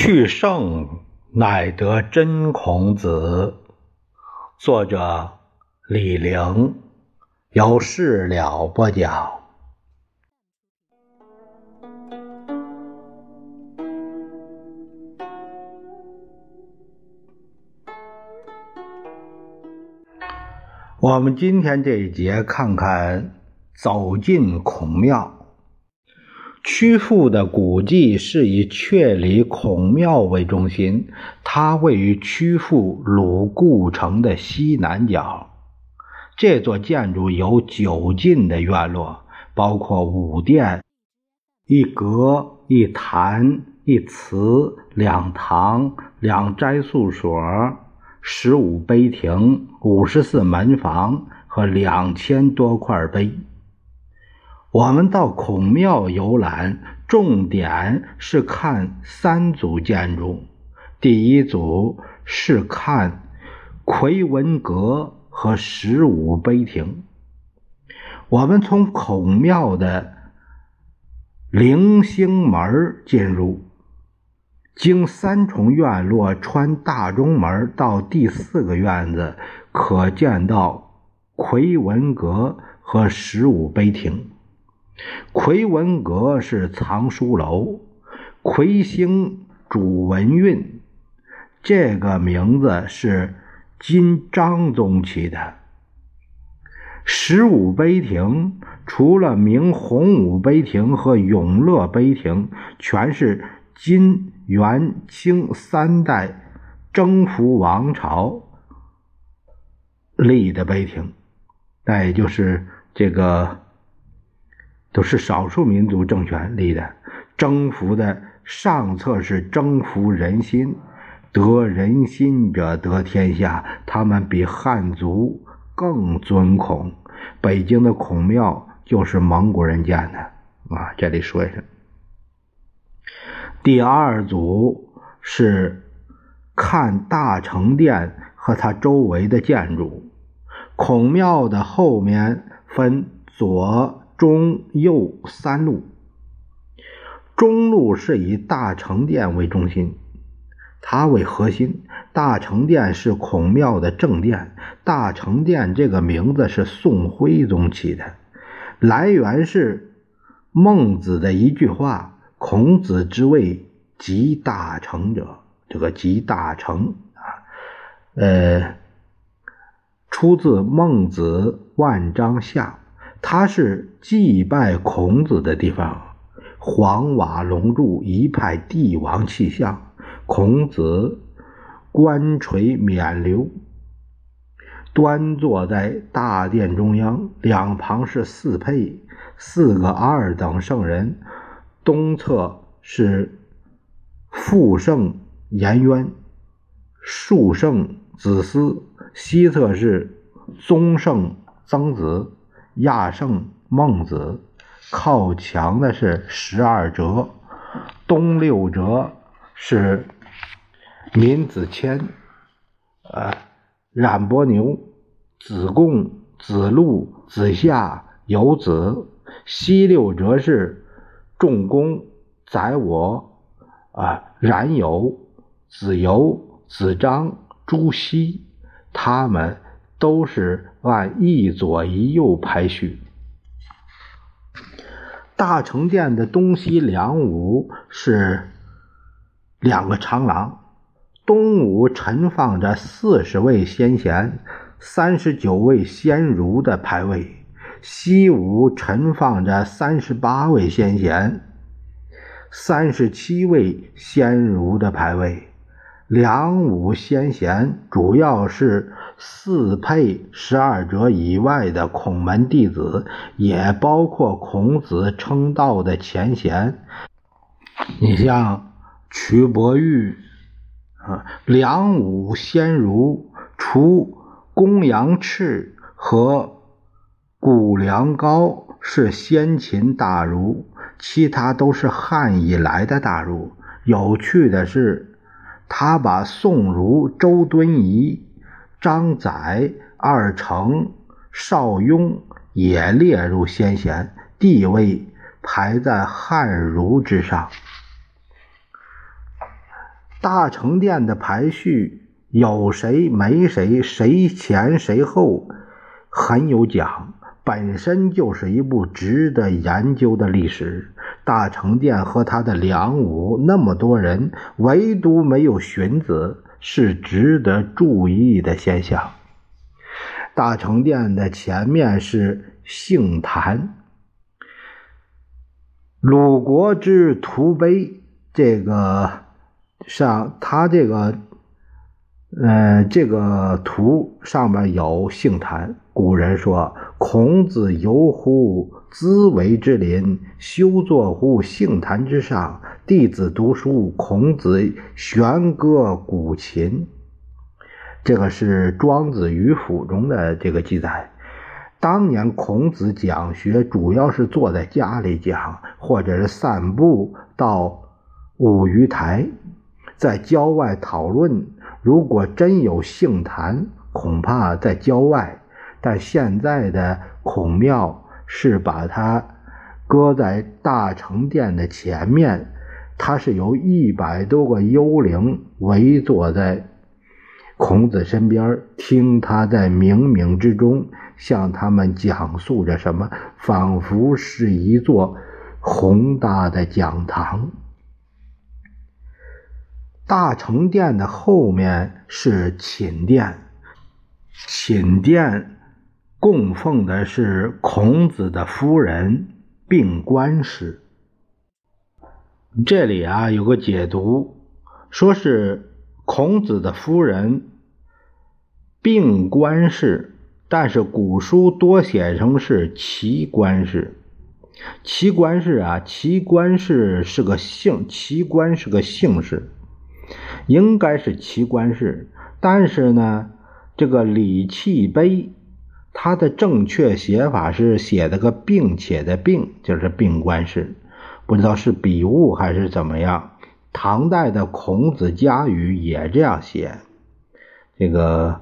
去圣乃得真孔子。作者李陵，由事了播讲。我们今天这一节看看走进孔庙。曲阜的古迹是以阙里孔庙为中心，它位于曲阜鲁故城的西南角。这座建筑有九进的院落，包括五殿、一阁、一坛、一祠、两堂、两斋宿所、十五碑亭、五十四门房和两千多块碑。我们到孔庙游览，重点是看三组建筑。第一组是看奎文阁和十五碑亭。我们从孔庙的棂星门进入，经三重院落，穿大中门到第四个院子，可见到奎文阁和十五碑亭。魁文阁是藏书楼，魁星主文运，这个名字是金章宗起的。十五碑亭除了明洪武碑亭和永乐碑亭，全是金、元、清三代征服王朝立的碑亭，那也就是这个。都是少数民族政权立的，征服的上策是征服人心，得人心者得天下。他们比汉族更尊孔，北京的孔庙就是蒙古人建的啊。这里说一声。第二组是看大成殿和它周围的建筑，孔庙的后面分左。中右三路，中路是以大成殿为中心，它为核心。大成殿是孔庙的正殿。大成殿这个名字是宋徽宗起的，来源是孟子的一句话：“孔子之谓集大成者。”这个集大成啊，呃，出自孟子《万章下》。它是祭拜孔子的地方，黄瓦龙柱，一派帝王气象。孔子官垂冕旒，端坐在大殿中央，两旁是四配，四个二等圣人。东侧是父圣颜渊，庶圣子思；西侧是宗圣曾子。亚圣孟子，靠墙的是十二哲，东六哲是闵子骞、呃冉伯牛、子贡、子路、子夏、游子；西六哲是仲弓、宰我、啊冉有、子游、子张、朱熹，他们。都是按一左一右排序。大成殿的东西两午是两个长廊，东午陈放着四十位先贤、三十九位先儒的牌位，西午陈放着三十八位先贤、三十七位先儒的牌位。梁武先贤主要是四配十二哲以外的孔门弟子，也包括孔子称道的前贤。你像瞿伯玉啊，梁武先儒除公羊赤和谷梁高是先秦大儒，其他都是汉以来的大儒。有趣的是。他把宋儒周敦颐、张载、二程、邵雍也列入先贤，地位排在汉儒之上。大成殿的排序有谁没谁，谁前谁后，很有讲，本身就是一部值得研究的历史。大成殿和他的梁武那么多人，唯独没有荀子，是值得注意的现象。大成殿的前面是杏坛，鲁国之图碑，这个上他这个，呃，这个图上面有杏坛。古人说：“孔子游乎兹为之林，休坐乎杏坛之上。”弟子读书，孔子弦歌鼓琴。这个是《庄子·鱼府》中的这个记载。当年孔子讲学，主要是坐在家里讲，或者是散步到五鱼台，在郊外讨论。如果真有杏坛，恐怕在郊外。但现在的孔庙是把它搁在大成殿的前面，它是由一百多个幽灵围坐在。孔子身边，听他在冥冥之中向他们讲述着什么，仿佛是一座宏大的讲堂。大成殿的后面是寝殿，寝殿供奉的是孔子的夫人病官氏。这里啊有个解读，说是。孔子的夫人病官氏，但是古书多写成是齐观氏。齐观氏啊，齐观氏是个姓，齐观是个姓氏，应该是齐观氏。但是呢，这个《礼器碑》它的正确写法是写的个并且的并，就是病观氏，不知道是笔误还是怎么样。唐代的孔子家语也这样写，这个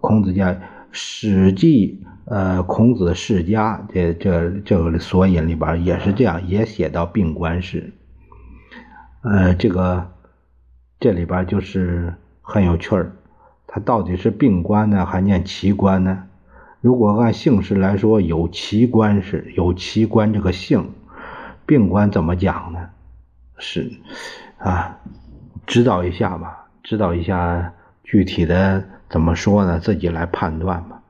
孔子家《史记》呃，孔子世家这这这个索引里边也是这样，也写到病官氏。呃，这个这里边就是很有趣儿，他到底是病官呢，还念奇官呢？如果按姓氏来说，有奇官氏，有奇官这个姓，病官怎么讲呢？是。啊，指导一下吧，指导一下具体的怎么说呢？自己来判断吧。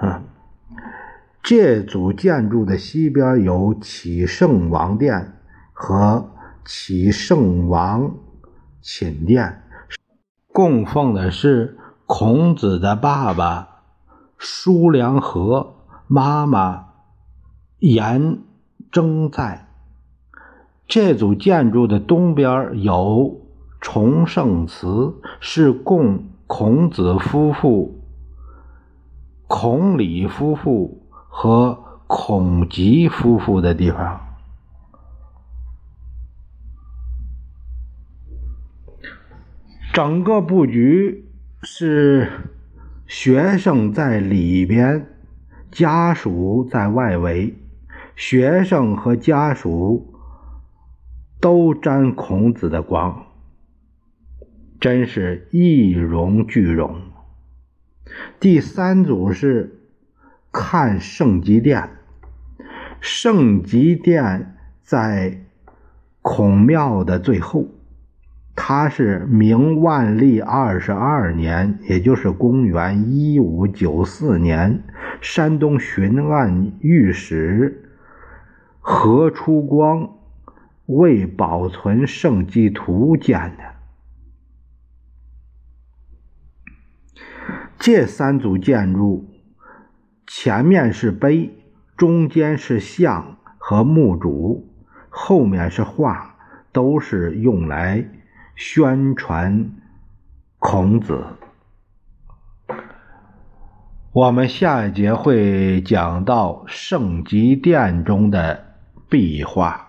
啊，这组建筑的西边有启圣王殿和启圣王寝殿，供奉的是孔子的爸爸叔良和妈妈颜征在。这组建筑的东边有崇圣祠，是供孔子夫妇、孔鲤夫妇和孔吉夫妇的地方。整个布局是学生在里边，家属在外围，学生和家属。都沾孔子的光，真是一荣俱荣。第三组是看圣极殿，圣极殿在孔庙的最后，它是明万历二十二年，也就是公元一五九四年，山东巡按御史何出光。为保存圣迹图建的，这三组建筑前面是碑，中间是像和墓主，后面是画，都是用来宣传孔子。我们下一节会讲到圣极殿中的壁画。